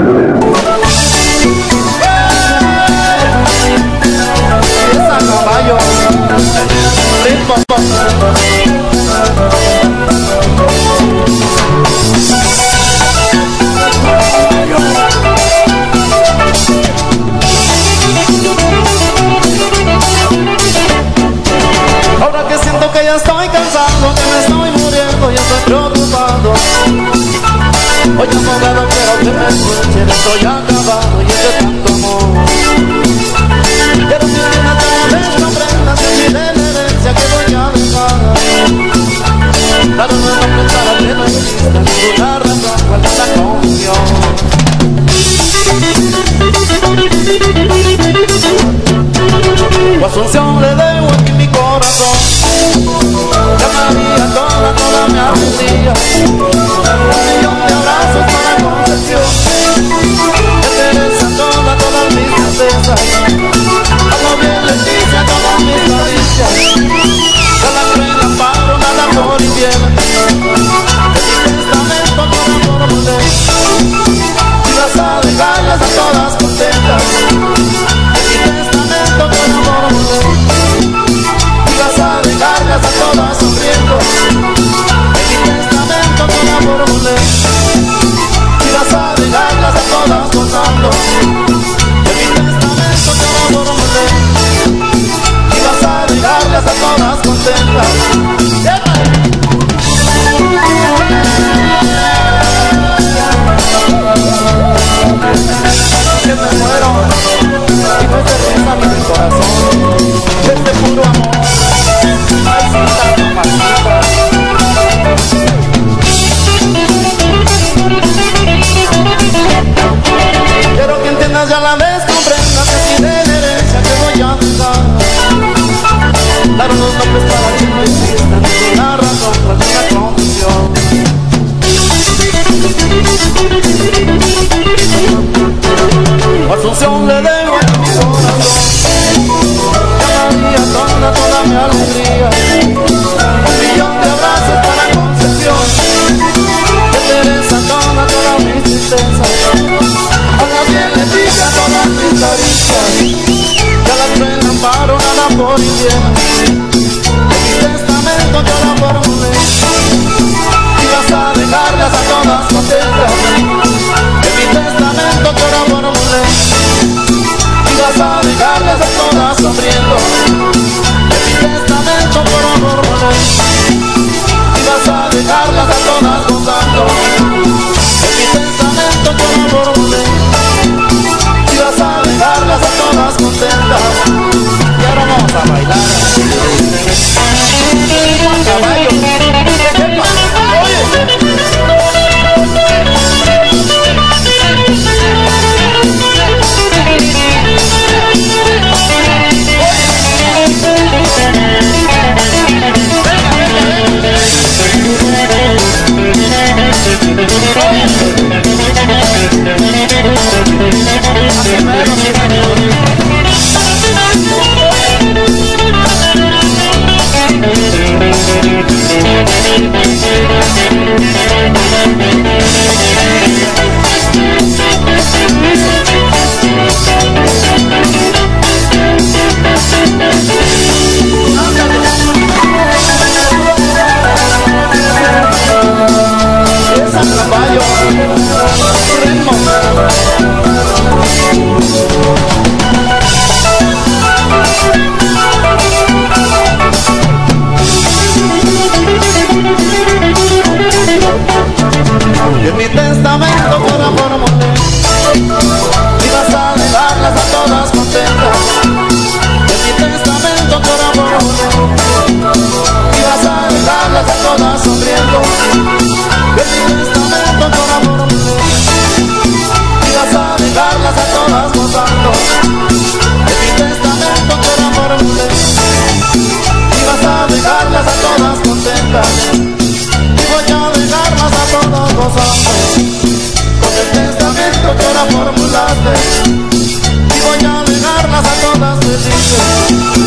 Aleluya. Oye, abogado, quiero que me estoy acabado y tanto. Quiero que que mi la herencia que voy a dejar. Que no para esta confusión. Asunción le debo aquí mi corazón Ya María toda, toda alegría con Dar unos nombres para que no exista ninguna razón para una confusión. Asunción le debo a mi corazón. Cada día toda, toda mi alegría. Un millón de abrazos para Concepción. De Teresa toda, toda mis tristezas A la bien le diga todas mis caricias Que a la tren amparo nada por mi testamento yo la formulé Y vas a dejarlas a todas contentas en mi testamento por amor molé Y vas a dejarlas a todas contentas. En mi testamento por amor molé Y vas a dejarlas a todas sonriendo Con el testamento que ahora formulaste Y voy a dejarlas a todas felices